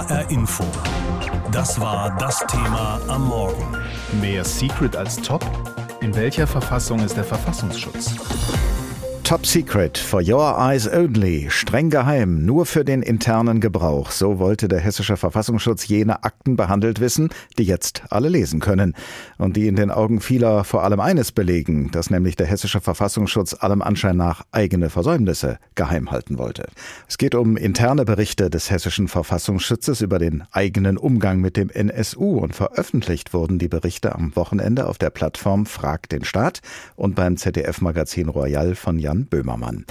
HR Info. Das war das Thema am Morgen. Mehr Secret als Top? In welcher Verfassung ist der Verfassungsschutz? Top Secret, for your eyes only, streng geheim, nur für den internen Gebrauch. So wollte der hessische Verfassungsschutz jene Akten behandelt wissen, die jetzt alle lesen können. Und die in den Augen vieler vor allem eines belegen, dass nämlich der hessische Verfassungsschutz allem Anschein nach eigene Versäumnisse geheim halten wollte. Es geht um interne Berichte des hessischen Verfassungsschutzes über den eigenen Umgang mit dem NSU und veröffentlicht wurden die Berichte am Wochenende auf der Plattform Frag den Staat und beim ZDF-Magazin Royal von Jan Böhmermann.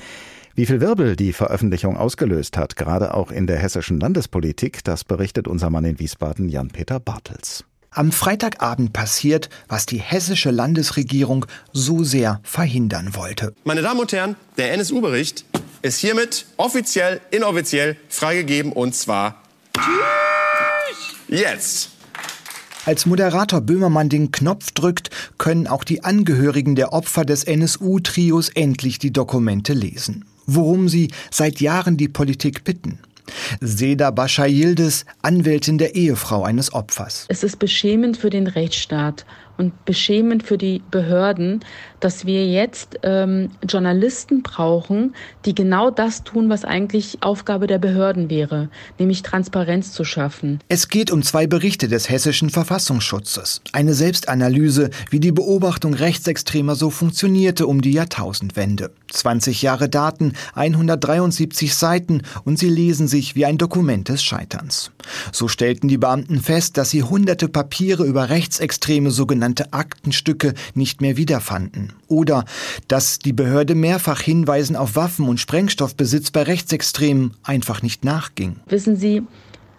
Wie viel Wirbel die Veröffentlichung ausgelöst hat, gerade auch in der hessischen Landespolitik, das berichtet unser Mann in Wiesbaden Jan-Peter Bartels. Am Freitagabend passiert, was die hessische Landesregierung so sehr verhindern wollte. Meine Damen und Herren, der NSU-Bericht ist hiermit offiziell, inoffiziell freigegeben und zwar jetzt. Als Moderator Böhmermann den Knopf drückt, können auch die Angehörigen der Opfer des NSU-Trios endlich die Dokumente lesen. Worum sie seit Jahren die Politik bitten. Seda Bascha Yildiz, Anwältin der Ehefrau eines Opfers. Es ist beschämend für den Rechtsstaat und beschämend für die Behörden, dass wir jetzt ähm, Journalisten brauchen, die genau das tun, was eigentlich Aufgabe der Behörden wäre, nämlich Transparenz zu schaffen. Es geht um zwei Berichte des hessischen Verfassungsschutzes. Eine Selbstanalyse, wie die Beobachtung Rechtsextremer so funktionierte um die Jahrtausendwende. 20 Jahre Daten, 173 Seiten und sie lesen sich wie ein Dokument des Scheiterns. So stellten die Beamten fest, dass sie hunderte Papiere über Rechtsextreme sogenannte sogenannte Aktenstücke nicht mehr wiederfanden. Oder dass die Behörde mehrfach Hinweisen auf Waffen- und Sprengstoffbesitz bei Rechtsextremen einfach nicht nachging. Wissen Sie,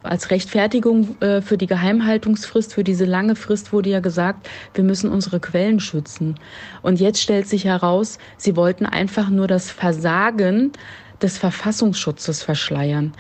als Rechtfertigung äh, für die Geheimhaltungsfrist, für diese lange Frist wurde ja gesagt, wir müssen unsere Quellen schützen. Und jetzt stellt sich heraus, sie wollten einfach nur das Versagen des Verfassungsschutzes verschleiern.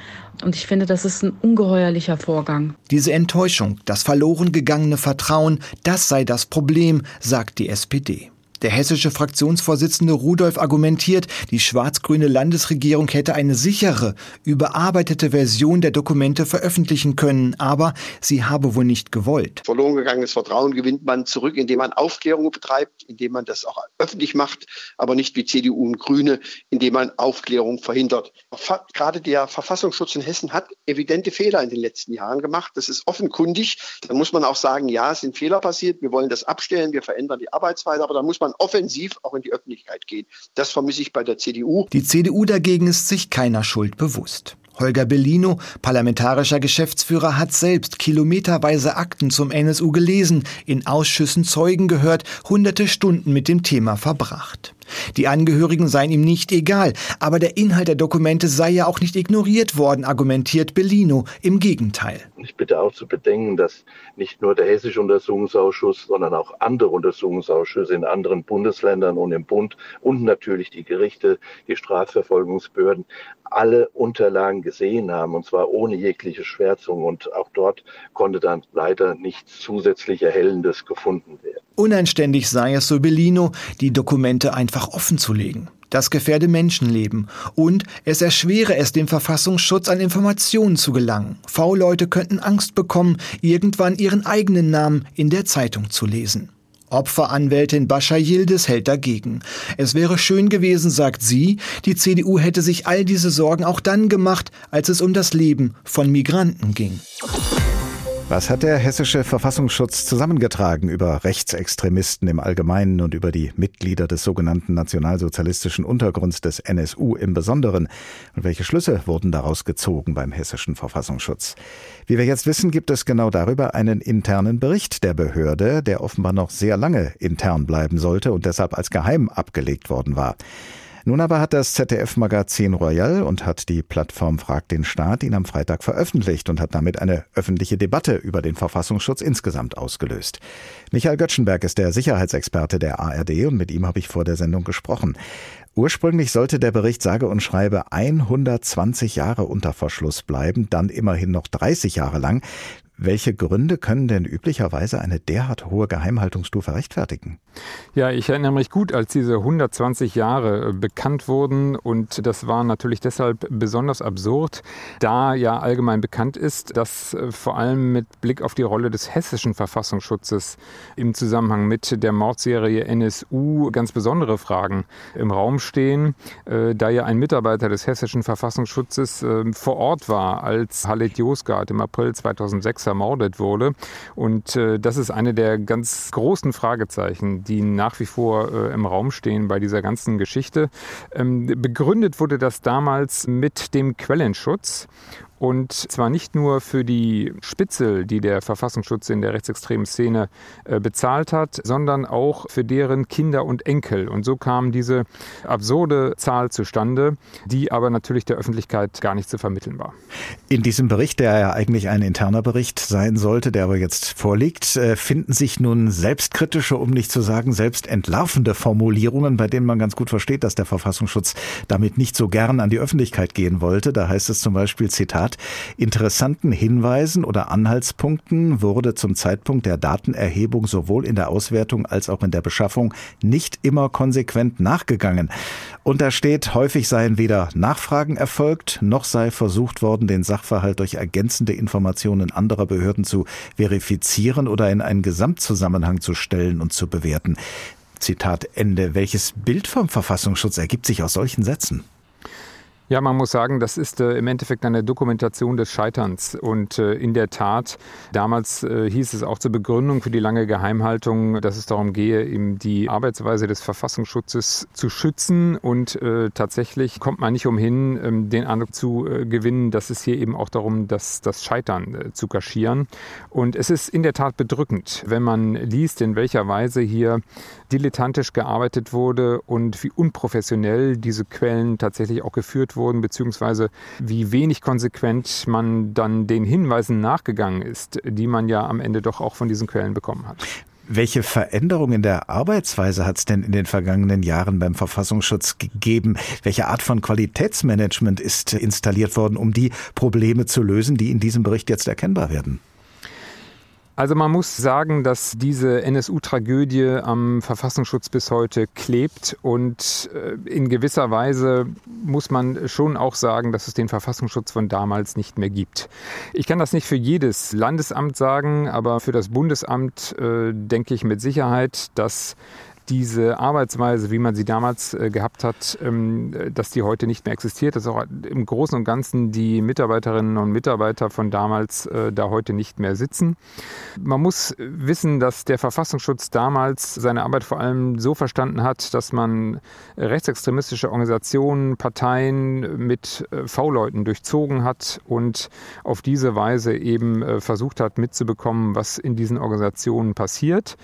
Und ich finde, das ist ein ungeheuerlicher Vorgang. Diese Enttäuschung, das verloren gegangene Vertrauen, das sei das Problem, sagt die SPD. Der hessische Fraktionsvorsitzende Rudolf argumentiert, die schwarz-grüne Landesregierung hätte eine sichere, überarbeitete Version der Dokumente veröffentlichen können, aber sie habe wohl nicht gewollt. Verloren gegangenes Vertrauen gewinnt man zurück, indem man Aufklärung betreibt, indem man das auch öffentlich macht, aber nicht wie CDU und Grüne, indem man Aufklärung verhindert. Gerade der Verfassungsschutz in Hessen hat evidente Fehler in den letzten Jahren gemacht. Das ist offenkundig. Da muss man auch sagen, ja, es sind Fehler passiert. Wir wollen das abstellen. Wir verändern die Arbeitsweise. Aber da muss man man offensiv auch in die Öffentlichkeit geht. Das vermisse ich bei der CDU. Die CDU dagegen ist sich keiner Schuld bewusst. Holger Bellino, parlamentarischer Geschäftsführer, hat selbst kilometerweise Akten zum NSU gelesen, in Ausschüssen Zeugen gehört, hunderte Stunden mit dem Thema verbracht. Die Angehörigen seien ihm nicht egal, aber der Inhalt der Dokumente sei ja auch nicht ignoriert worden, argumentiert Bellino. Im Gegenteil. Ich bitte auch zu bedenken, dass nicht nur der Hessische Untersuchungsausschuss, sondern auch andere Untersuchungsausschüsse in anderen Bundesländern und im Bund und natürlich die Gerichte, die Strafverfolgungsbehörden alle Unterlagen gesehen haben, und zwar ohne jegliche Schwärzung. Und auch dort konnte dann leider nichts zusätzlich Erhellendes gefunden werden. Unanständig sei es, so Bellino, die Dokumente einfach offen zu legen. Das gefährde Menschenleben und es erschwere es dem Verfassungsschutz an Informationen zu gelangen. V-Leute könnten Angst bekommen, irgendwann ihren eigenen Namen in der Zeitung zu lesen. Opferanwältin Bascha Yildiz hält dagegen. Es wäre schön gewesen, sagt sie, die CDU hätte sich all diese Sorgen auch dann gemacht, als es um das Leben von Migranten ging. Was hat der hessische Verfassungsschutz zusammengetragen über Rechtsextremisten im Allgemeinen und über die Mitglieder des sogenannten nationalsozialistischen Untergrunds des NSU im Besonderen? Und welche Schlüsse wurden daraus gezogen beim hessischen Verfassungsschutz? Wie wir jetzt wissen, gibt es genau darüber einen internen Bericht der Behörde, der offenbar noch sehr lange intern bleiben sollte und deshalb als geheim abgelegt worden war. Nun aber hat das ZDF-Magazin Royal und hat die Plattform Frag den Staat ihn am Freitag veröffentlicht und hat damit eine öffentliche Debatte über den Verfassungsschutz insgesamt ausgelöst. Michael Göttschenberg ist der Sicherheitsexperte der ARD und mit ihm habe ich vor der Sendung gesprochen. Ursprünglich sollte der Bericht sage und schreibe 120 Jahre unter Verschluss bleiben, dann immerhin noch 30 Jahre lang. Welche Gründe können denn üblicherweise eine derart hohe Geheimhaltungsstufe rechtfertigen? Ja, ich erinnere mich gut, als diese 120 Jahre äh, bekannt wurden und das war natürlich deshalb besonders absurd, da ja allgemein bekannt ist, dass äh, vor allem mit Blick auf die Rolle des hessischen Verfassungsschutzes im Zusammenhang mit der Mordserie NSU ganz besondere Fragen im Raum stehen, äh, da ja ein Mitarbeiter des hessischen Verfassungsschutzes vor Ort war, als Halit Josgard im April 2006 ermordet wurde und das ist eine der ganz großen Fragezeichen, die nach wie vor äh, im Raum stehen bei dieser ganzen Geschichte. Ähm, begründet wurde das damals mit dem Quellenschutz und zwar nicht nur für die Spitzel, die der Verfassungsschutz in der rechtsextremen Szene äh, bezahlt hat, sondern auch für deren Kinder und Enkel. Und so kam diese absurde Zahl zustande, die aber natürlich der Öffentlichkeit gar nicht zu vermitteln war. In diesem Bericht, der ja eigentlich ein interner Bericht sein sollte, der aber jetzt vorliegt, äh, finden sich nun selbstkritische, um nicht zu sagen selbstentlarvende Formulierungen, bei denen man ganz gut versteht, dass der Verfassungsschutz damit nicht so gern an die Öffentlichkeit gehen wollte. Da heißt es zum Beispiel, Zitat, Zitat, interessanten Hinweisen oder Anhaltspunkten wurde zum Zeitpunkt der Datenerhebung sowohl in der Auswertung als auch in der Beschaffung nicht immer konsequent nachgegangen. Und da steht, häufig seien weder Nachfragen erfolgt, noch sei versucht worden, den Sachverhalt durch ergänzende Informationen anderer Behörden zu verifizieren oder in einen Gesamtzusammenhang zu stellen und zu bewerten. Zitat Ende. Welches Bild vom Verfassungsschutz ergibt sich aus solchen Sätzen? Ja, man muss sagen, das ist äh, im Endeffekt eine Dokumentation des Scheiterns. Und äh, in der Tat, damals äh, hieß es auch zur Begründung für die lange Geheimhaltung, dass es darum gehe, eben die Arbeitsweise des Verfassungsschutzes zu schützen. Und äh, tatsächlich kommt man nicht umhin, ähm, den Eindruck zu äh, gewinnen, dass es hier eben auch darum, dass das Scheitern äh, zu kaschieren. Und es ist in der Tat bedrückend, wenn man liest, in welcher Weise hier dilettantisch gearbeitet wurde und wie unprofessionell diese Quellen tatsächlich auch geführt wurden, beziehungsweise wie wenig konsequent man dann den Hinweisen nachgegangen ist, die man ja am Ende doch auch von diesen Quellen bekommen hat. Welche Veränderungen in der Arbeitsweise hat es denn in den vergangenen Jahren beim Verfassungsschutz gegeben? Welche Art von Qualitätsmanagement ist installiert worden, um die Probleme zu lösen, die in diesem Bericht jetzt erkennbar werden? Also man muss sagen, dass diese NSU-Tragödie am Verfassungsschutz bis heute klebt und äh, in gewisser Weise muss man schon auch sagen, dass es den Verfassungsschutz von damals nicht mehr gibt. Ich kann das nicht für jedes Landesamt sagen, aber für das Bundesamt äh, denke ich mit Sicherheit, dass diese Arbeitsweise, wie man sie damals äh, gehabt hat, ähm, dass die heute nicht mehr existiert, dass auch im Großen und Ganzen die Mitarbeiterinnen und Mitarbeiter von damals äh, da heute nicht mehr sitzen. Man muss wissen, dass der Verfassungsschutz damals seine Arbeit vor allem so verstanden hat, dass man rechtsextremistische Organisationen, Parteien mit äh, V-Leuten durchzogen hat und auf diese Weise eben versucht hat mitzubekommen, was in diesen Organisationen passiert.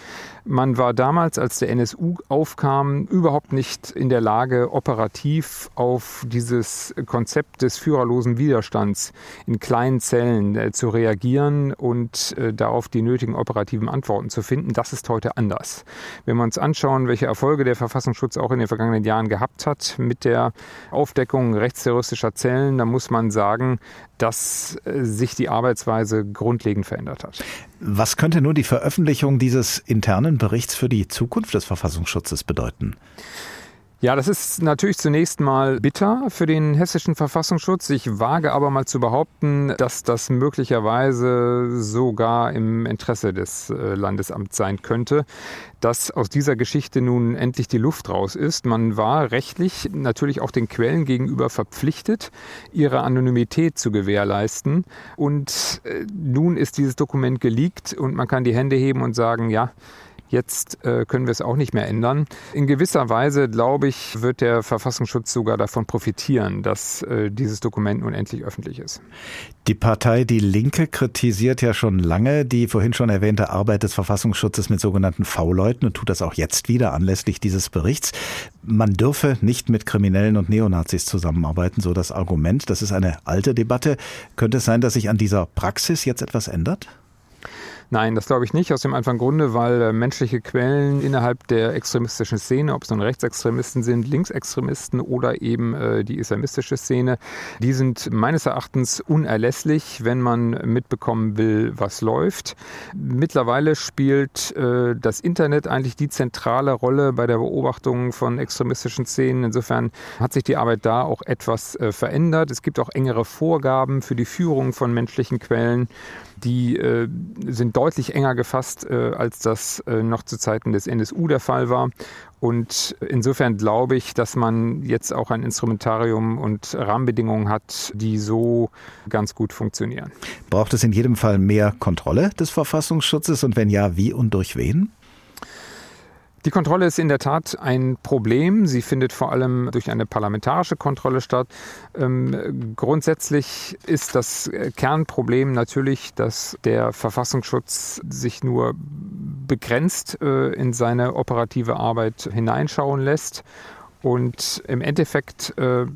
Man war damals, als der NSU aufkam, überhaupt nicht in der Lage, operativ auf dieses Konzept des führerlosen Widerstands in kleinen Zellen äh, zu reagieren und äh, darauf die nötigen operativen Antworten zu finden. Das ist heute anders. Wenn wir uns anschauen, welche Erfolge der Verfassungsschutz auch in den vergangenen Jahren gehabt hat mit der Aufdeckung rechtsterroristischer Zellen, dann muss man sagen, dass äh, sich die Arbeitsweise grundlegend verändert hat. Was könnte nur die Veröffentlichung dieses internen Berichts für die Zukunft des Verfassungsschutzes bedeuten? Ja, das ist natürlich zunächst mal bitter für den hessischen Verfassungsschutz. Ich wage aber mal zu behaupten, dass das möglicherweise sogar im Interesse des äh, Landesamts sein könnte, dass aus dieser Geschichte nun endlich die Luft raus ist. Man war rechtlich natürlich auch den Quellen gegenüber verpflichtet, ihre Anonymität zu gewährleisten. Und äh, nun ist dieses Dokument geleakt und man kann die Hände heben und sagen, ja, Jetzt äh, können wir es auch nicht mehr ändern. In gewisser Weise, glaube ich, wird der Verfassungsschutz sogar davon profitieren, dass äh, dieses Dokument nun endlich öffentlich ist. Die Partei Die Linke kritisiert ja schon lange die vorhin schon erwähnte Arbeit des Verfassungsschutzes mit sogenannten V-Leuten und tut das auch jetzt wieder anlässlich dieses Berichts. Man dürfe nicht mit Kriminellen und Neonazis zusammenarbeiten, so das Argument. Das ist eine alte Debatte. Könnte es sein, dass sich an dieser Praxis jetzt etwas ändert? Nein, das glaube ich nicht. Aus dem einfachen Grunde, weil äh, menschliche Quellen innerhalb der extremistischen Szene, ob es nun Rechtsextremisten sind, Linksextremisten oder eben äh, die islamistische Szene, die sind meines Erachtens unerlässlich, wenn man mitbekommen will, was läuft. Mittlerweile spielt äh, das Internet eigentlich die zentrale Rolle bei der Beobachtung von extremistischen Szenen. Insofern hat sich die Arbeit da auch etwas äh, verändert. Es gibt auch engere Vorgaben für die Führung von menschlichen Quellen die äh, sind deutlich enger gefasst, äh, als das äh, noch zu Zeiten des NSU der Fall war. Und insofern glaube ich, dass man jetzt auch ein Instrumentarium und Rahmenbedingungen hat, die so ganz gut funktionieren. Braucht es in jedem Fall mehr Kontrolle des Verfassungsschutzes und wenn ja, wie und durch wen? Die Kontrolle ist in der Tat ein Problem. Sie findet vor allem durch eine parlamentarische Kontrolle statt. Ähm, grundsätzlich ist das Kernproblem natürlich, dass der Verfassungsschutz sich nur begrenzt äh, in seine operative Arbeit hineinschauen lässt und im Endeffekt äh,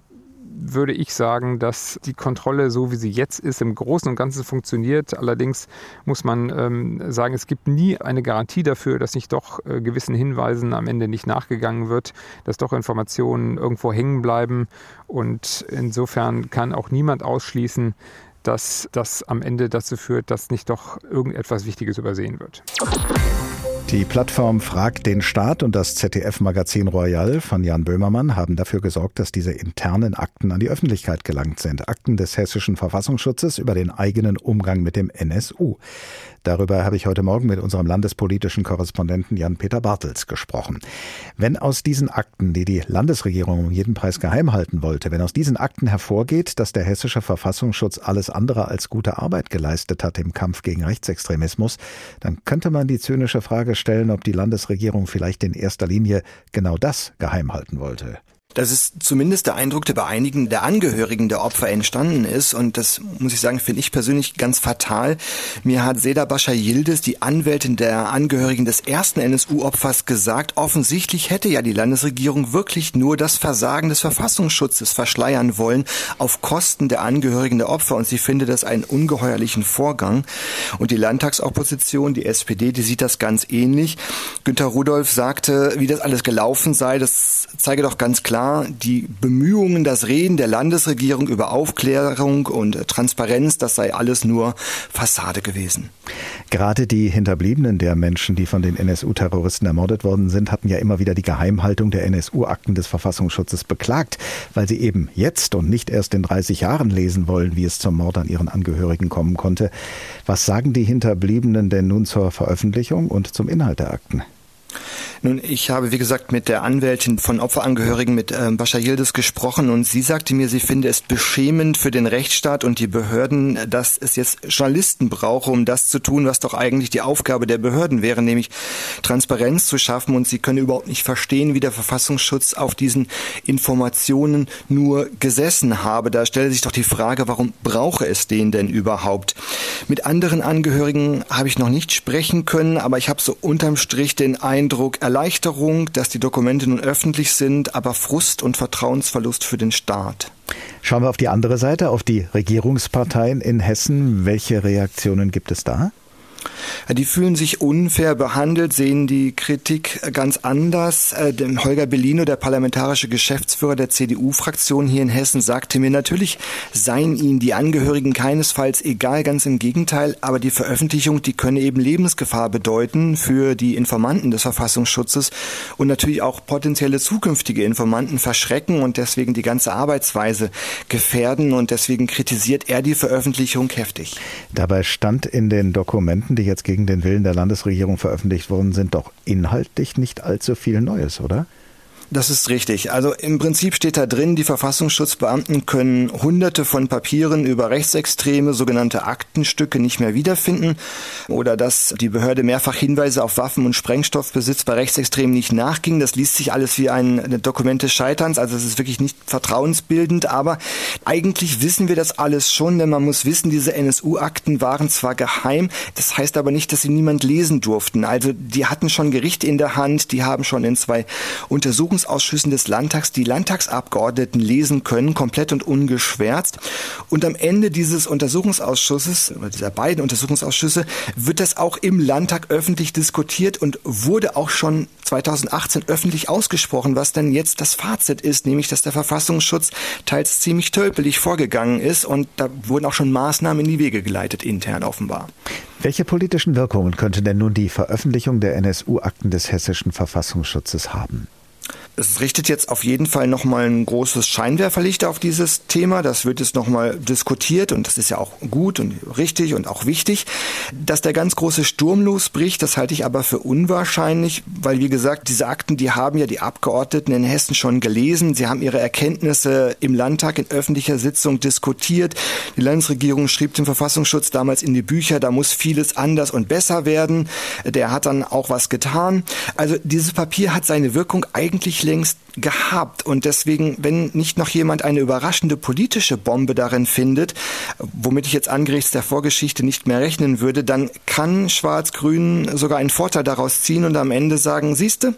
würde ich sagen, dass die Kontrolle, so wie sie jetzt ist, im Großen und Ganzen funktioniert. Allerdings muss man ähm, sagen, es gibt nie eine Garantie dafür, dass nicht doch äh, gewissen Hinweisen am Ende nicht nachgegangen wird, dass doch Informationen irgendwo hängen bleiben. Und insofern kann auch niemand ausschließen, dass das am Ende dazu führt, dass nicht doch irgendetwas Wichtiges übersehen wird. Die Plattform Frag den Staat und das ZDF-Magazin Royal von Jan Böhmermann haben dafür gesorgt, dass diese internen Akten an die Öffentlichkeit gelangt sind. Akten des hessischen Verfassungsschutzes über den eigenen Umgang mit dem NSU. Darüber habe ich heute Morgen mit unserem landespolitischen Korrespondenten Jan-Peter Bartels gesprochen. Wenn aus diesen Akten, die die Landesregierung um jeden Preis geheim halten wollte, wenn aus diesen Akten hervorgeht, dass der hessische Verfassungsschutz alles andere als gute Arbeit geleistet hat im Kampf gegen Rechtsextremismus, dann könnte man die zynische Frage stellen, ob die Landesregierung vielleicht in erster Linie genau das geheim halten wollte. Das ist zumindest der Eindruck, der bei einigen der Angehörigen der Opfer entstanden ist. Und das muss ich sagen, finde ich persönlich ganz fatal. Mir hat Seda Bascha Yildiz, die Anwältin der Angehörigen des ersten NSU-Opfers, gesagt, offensichtlich hätte ja die Landesregierung wirklich nur das Versagen des Verfassungsschutzes verschleiern wollen auf Kosten der Angehörigen der Opfer. Und sie finde das einen ungeheuerlichen Vorgang. Und die Landtagsopposition, die SPD, die sieht das ganz ähnlich. Günter Rudolph sagte, wie das alles gelaufen sei, das zeige doch ganz klar, klar, die Bemühungen, das Reden der Landesregierung über Aufklärung und Transparenz, das sei alles nur Fassade gewesen. Gerade die Hinterbliebenen der Menschen, die von den NSU-Terroristen ermordet worden sind, hatten ja immer wieder die Geheimhaltung der NSU-Akten des Verfassungsschutzes beklagt, weil sie eben jetzt und nicht erst in 30 Jahren lesen wollen, wie es zum Mord an ihren Angehörigen kommen konnte. Was sagen die Hinterbliebenen denn nun zur Veröffentlichung und zum Inhalt der Akten? Nun, ich habe, wie gesagt, mit der Anwältin von Opferangehörigen, mit ähm, Bascha Yildiz, gesprochen und sie sagte mir, sie finde es beschämend für den Rechtsstaat und die Behörden, dass es jetzt Journalisten brauche, um das zu tun, was doch eigentlich die Aufgabe der Behörden wäre, nämlich Transparenz zu schaffen und sie könne überhaupt nicht verstehen, wie der Verfassungsschutz auf diesen Informationen nur gesessen habe. Da stelle sich doch die Frage, warum brauche es den denn überhaupt? Mit anderen Angehörigen habe ich noch nicht sprechen können, aber ich habe so unterm Strich den Eindruck, Erleichterung, dass die Dokumente nun öffentlich sind, aber Frust und Vertrauensverlust für den Staat. Schauen wir auf die andere Seite, auf die Regierungsparteien in Hessen. Welche Reaktionen gibt es da? Die fühlen sich unfair behandelt, sehen die Kritik ganz anders. Äh, Holger Bellino, der parlamentarische Geschäftsführer der CDU-Fraktion hier in Hessen, sagte mir, natürlich seien ihnen die Angehörigen keinesfalls egal, ganz im Gegenteil, aber die Veröffentlichung, die könne eben Lebensgefahr bedeuten für die Informanten des Verfassungsschutzes und natürlich auch potenzielle zukünftige Informanten verschrecken und deswegen die ganze Arbeitsweise gefährden und deswegen kritisiert er die Veröffentlichung heftig. Dabei stand in den Dokumenten, die jetzt gegen den Willen der Landesregierung veröffentlicht worden sind, doch inhaltlich nicht allzu viel Neues, oder? Das ist richtig. Also im Prinzip steht da drin, die Verfassungsschutzbeamten können hunderte von Papieren über Rechtsextreme, sogenannte Aktenstücke nicht mehr wiederfinden oder dass die Behörde mehrfach Hinweise auf Waffen- und Sprengstoffbesitz bei Rechtsextremen nicht nachging. Das liest sich alles wie ein Dokument des Scheiterns, also es ist wirklich nicht vertrauensbildend, aber eigentlich wissen wir das alles schon, denn man muss wissen, diese NSU-Akten waren zwar geheim, das heißt aber nicht, dass sie niemand lesen durften. Also die hatten schon Gericht in der Hand, die haben schon in zwei Untersuchungs Untersuchungsausschüssen des Landtags die Landtagsabgeordneten lesen können, komplett und ungeschwärzt. Und am Ende dieses Untersuchungsausschusses, oder dieser beiden Untersuchungsausschüsse, wird das auch im Landtag öffentlich diskutiert und wurde auch schon 2018 öffentlich ausgesprochen, was denn jetzt das Fazit ist, nämlich dass der Verfassungsschutz teils ziemlich tölpelig vorgegangen ist und da wurden auch schon Maßnahmen in die Wege geleitet, intern offenbar. Welche politischen Wirkungen könnte denn nun die Veröffentlichung der NSU-Akten des hessischen Verfassungsschutzes haben? Es richtet jetzt auf jeden Fall nochmal ein großes Scheinwerferlicht auf dieses Thema. Das wird jetzt nochmal diskutiert und das ist ja auch gut und richtig und auch wichtig. Dass der ganz große Sturm losbricht, das halte ich aber für unwahrscheinlich, weil wie gesagt, diese Akten, die haben ja die Abgeordneten in Hessen schon gelesen. Sie haben ihre Erkenntnisse im Landtag in öffentlicher Sitzung diskutiert. Die Landesregierung schrieb dem Verfassungsschutz damals in die Bücher, da muss vieles anders und besser werden. Der hat dann auch was getan. Also dieses Papier hat seine Wirkung eigentlich längst gehabt. Und deswegen, wenn nicht noch jemand eine überraschende politische Bombe darin findet, womit ich jetzt angesichts der Vorgeschichte nicht mehr rechnen würde, dann kann Schwarz-Grün sogar einen Vorteil daraus ziehen und am Ende sagen, siehste,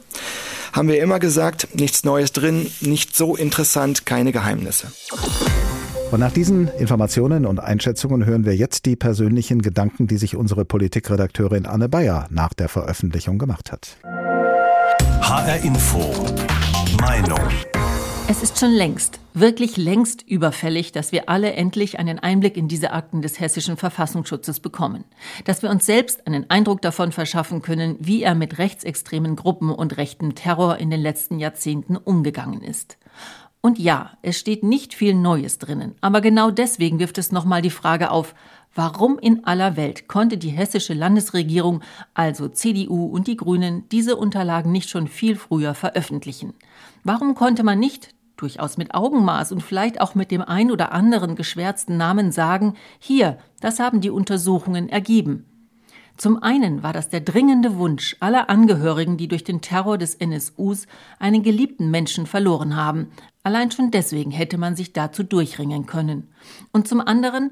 haben wir immer gesagt, nichts Neues drin, nicht so interessant, keine Geheimnisse. Und nach diesen Informationen und Einschätzungen hören wir jetzt die persönlichen Gedanken, die sich unsere Politikredakteurin Anne Bayer nach der Veröffentlichung gemacht hat. HR Info. Meinung. Es ist schon längst, wirklich längst überfällig, dass wir alle endlich einen Einblick in diese Akten des hessischen Verfassungsschutzes bekommen. Dass wir uns selbst einen Eindruck davon verschaffen können, wie er mit rechtsextremen Gruppen und rechtem Terror in den letzten Jahrzehnten umgegangen ist. Und ja, es steht nicht viel Neues drinnen, aber genau deswegen wirft es nochmal die Frage auf, Warum in aller Welt konnte die hessische Landesregierung, also CDU und die Grünen, diese Unterlagen nicht schon viel früher veröffentlichen? Warum konnte man nicht, durchaus mit Augenmaß und vielleicht auch mit dem ein oder anderen geschwärzten Namen sagen, hier, das haben die Untersuchungen ergeben? Zum einen war das der dringende Wunsch aller Angehörigen, die durch den Terror des NSUs einen geliebten Menschen verloren haben. Allein schon deswegen hätte man sich dazu durchringen können. Und zum anderen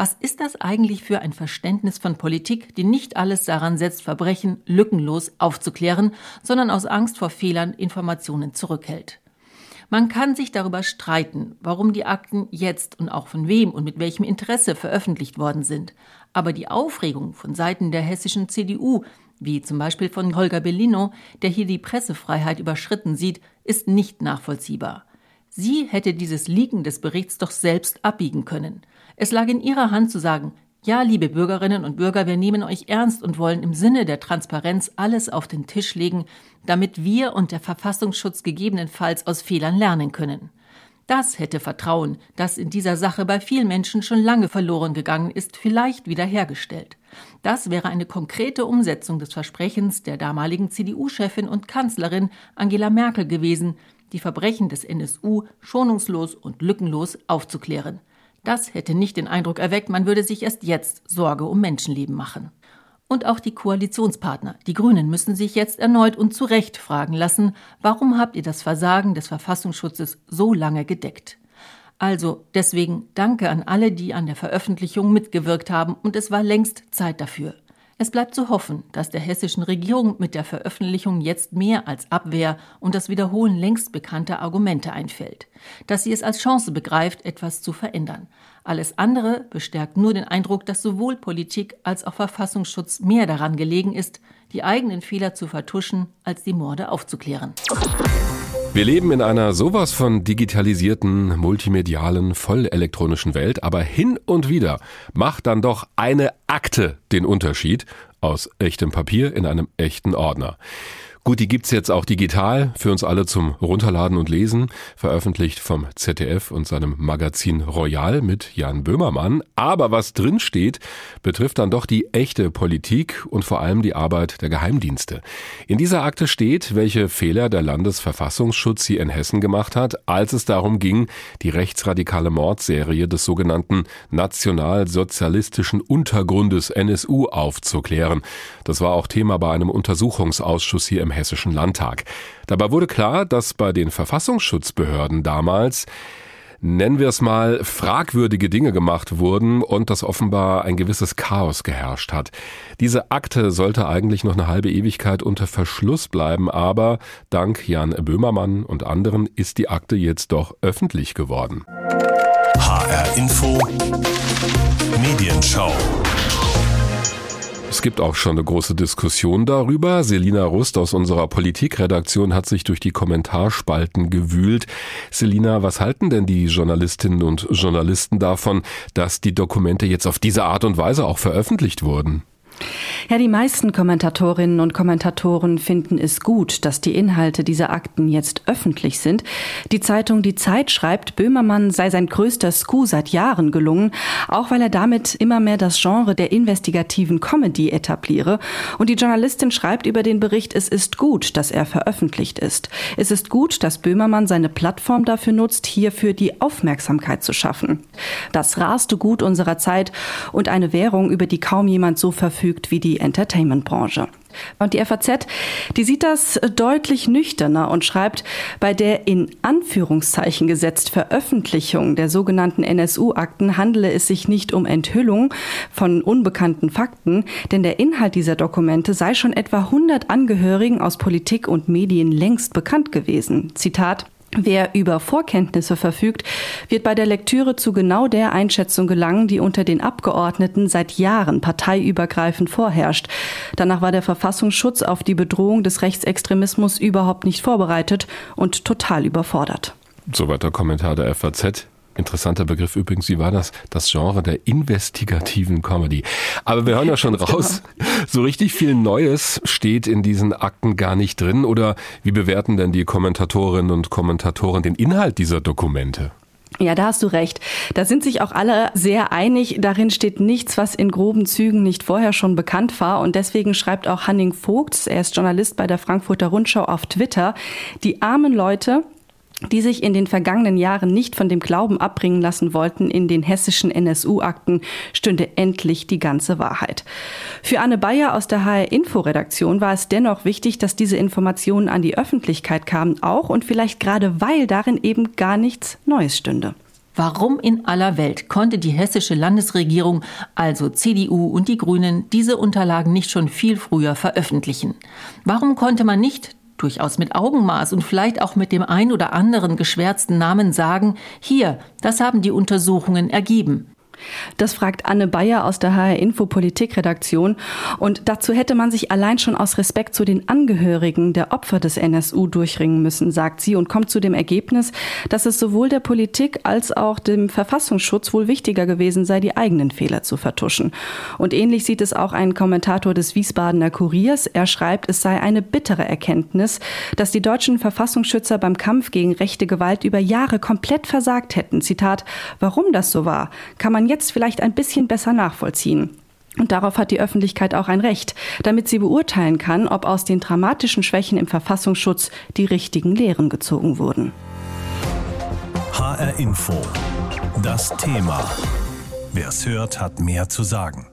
was ist das eigentlich für ein Verständnis von Politik, die nicht alles daran setzt, Verbrechen lückenlos aufzuklären, sondern aus Angst vor Fehlern Informationen zurückhält? Man kann sich darüber streiten, warum die Akten jetzt und auch von wem und mit welchem Interesse veröffentlicht worden sind. Aber die Aufregung von Seiten der hessischen CDU, wie zum Beispiel von Holger Bellino, der hier die Pressefreiheit überschritten sieht, ist nicht nachvollziehbar. Sie hätte dieses Liegen des Berichts doch selbst abbiegen können. Es lag in ihrer Hand zu sagen, ja, liebe Bürgerinnen und Bürger, wir nehmen euch ernst und wollen im Sinne der Transparenz alles auf den Tisch legen, damit wir und der Verfassungsschutz gegebenenfalls aus Fehlern lernen können. Das hätte Vertrauen, das in dieser Sache bei vielen Menschen schon lange verloren gegangen ist, vielleicht wiederhergestellt. Das wäre eine konkrete Umsetzung des Versprechens der damaligen CDU-Chefin und Kanzlerin Angela Merkel gewesen, die Verbrechen des NSU schonungslos und lückenlos aufzuklären. Das hätte nicht den Eindruck erweckt, man würde sich erst jetzt Sorge um Menschenleben machen. Und auch die Koalitionspartner, die Grünen, müssen sich jetzt erneut und zu Recht fragen lassen, warum habt ihr das Versagen des Verfassungsschutzes so lange gedeckt? Also deswegen danke an alle, die an der Veröffentlichung mitgewirkt haben, und es war längst Zeit dafür. Es bleibt zu hoffen, dass der hessischen Regierung mit der Veröffentlichung jetzt mehr als Abwehr und das Wiederholen längst bekannter Argumente einfällt, dass sie es als Chance begreift, etwas zu verändern. Alles andere bestärkt nur den Eindruck, dass sowohl Politik als auch Verfassungsschutz mehr daran gelegen ist, die eigenen Fehler zu vertuschen, als die Morde aufzuklären. Wir leben in einer sowas von digitalisierten, multimedialen, vollelektronischen Welt, aber hin und wieder macht dann doch eine Akte den Unterschied aus echtem Papier in einem echten Ordner. Gut, die gibt's jetzt auch digital für uns alle zum Runterladen und Lesen, veröffentlicht vom ZDF und seinem Magazin Royal mit Jan Böhmermann. Aber was drin steht, betrifft dann doch die echte Politik und vor allem die Arbeit der Geheimdienste. In dieser Akte steht, welche Fehler der Landesverfassungsschutz hier in Hessen gemacht hat, als es darum ging, die rechtsradikale Mordserie des sogenannten nationalsozialistischen Untergrundes NSU aufzuklären. Das war auch Thema bei einem Untersuchungsausschuss hier im im Hessischen Landtag. Dabei wurde klar, dass bei den Verfassungsschutzbehörden damals nennen wir es mal, fragwürdige Dinge gemacht wurden und dass offenbar ein gewisses Chaos geherrscht hat. Diese Akte sollte eigentlich noch eine halbe Ewigkeit unter Verschluss bleiben, aber dank Jan Böhmermann und anderen ist die Akte jetzt doch öffentlich geworden. HR Info Medienschau es gibt auch schon eine große Diskussion darüber. Selina Rust aus unserer Politikredaktion hat sich durch die Kommentarspalten gewühlt. Selina, was halten denn die Journalistinnen und Journalisten davon, dass die Dokumente jetzt auf diese Art und Weise auch veröffentlicht wurden? Ja, die meisten Kommentatorinnen und Kommentatoren finden es gut, dass die Inhalte dieser Akten jetzt öffentlich sind. Die Zeitung Die Zeit schreibt, Böhmermann sei sein größter Scoup seit Jahren gelungen, auch weil er damit immer mehr das Genre der investigativen Comedy etabliere. Und die Journalistin schreibt über den Bericht, es ist gut, dass er veröffentlicht ist. Es ist gut, dass Böhmermann seine Plattform dafür nutzt, hierfür die Aufmerksamkeit zu schaffen. Das raste Gut unserer Zeit und eine Währung, über die kaum jemand so verfügt, verfügt wie die Entertainment-Branche. Und die FAZ, die sieht das deutlich nüchterner und schreibt, bei der in Anführungszeichen gesetzt Veröffentlichung der sogenannten NSU-Akten handele es sich nicht um Enthüllung von unbekannten Fakten, denn der Inhalt dieser Dokumente sei schon etwa 100 Angehörigen aus Politik und Medien längst bekannt gewesen. Zitat Wer über Vorkenntnisse verfügt, wird bei der Lektüre zu genau der Einschätzung gelangen, die unter den Abgeordneten seit Jahren parteiübergreifend vorherrscht. Danach war der Verfassungsschutz auf die Bedrohung des Rechtsextremismus überhaupt nicht vorbereitet und total überfordert. Soweit der Kommentar der FAZ. Interessanter Begriff übrigens, wie war das? Das Genre der investigativen Comedy. Aber wir hören ja schon raus, so richtig viel Neues steht in diesen Akten gar nicht drin. Oder wie bewerten denn die Kommentatorinnen und Kommentatoren den Inhalt dieser Dokumente? Ja, da hast du recht. Da sind sich auch alle sehr einig. Darin steht nichts, was in groben Zügen nicht vorher schon bekannt war. Und deswegen schreibt auch Hanning Vogts, er ist Journalist bei der Frankfurter Rundschau auf Twitter, die armen Leute, die sich in den vergangenen Jahren nicht von dem Glauben abbringen lassen wollten, in den hessischen NSU-Akten stünde endlich die ganze Wahrheit. Für Anne Bayer aus der HR Info-Redaktion war es dennoch wichtig, dass diese Informationen an die Öffentlichkeit kamen, auch und vielleicht gerade weil darin eben gar nichts Neues stünde. Warum in aller Welt konnte die hessische Landesregierung, also CDU und die Grünen, diese Unterlagen nicht schon viel früher veröffentlichen? Warum konnte man nicht durchaus mit Augenmaß und vielleicht auch mit dem ein oder anderen geschwärzten Namen sagen, hier, das haben die Untersuchungen ergeben. Das fragt Anne Bayer aus der HR Info Politikredaktion. Und dazu hätte man sich allein schon aus Respekt zu den Angehörigen der Opfer des NSU durchringen müssen, sagt sie und kommt zu dem Ergebnis, dass es sowohl der Politik als auch dem Verfassungsschutz wohl wichtiger gewesen sei, die eigenen Fehler zu vertuschen. Und ähnlich sieht es auch ein Kommentator des Wiesbadener Kuriers. Er schreibt, es sei eine bittere Erkenntnis, dass die deutschen Verfassungsschützer beim Kampf gegen rechte Gewalt über Jahre komplett versagt hätten. Zitat, warum das so war, kann man jetzt vielleicht ein bisschen besser nachvollziehen. Und darauf hat die Öffentlichkeit auch ein Recht, damit sie beurteilen kann, ob aus den dramatischen Schwächen im Verfassungsschutz die richtigen Lehren gezogen wurden. HR Info. Das Thema. Wer es hört, hat mehr zu sagen.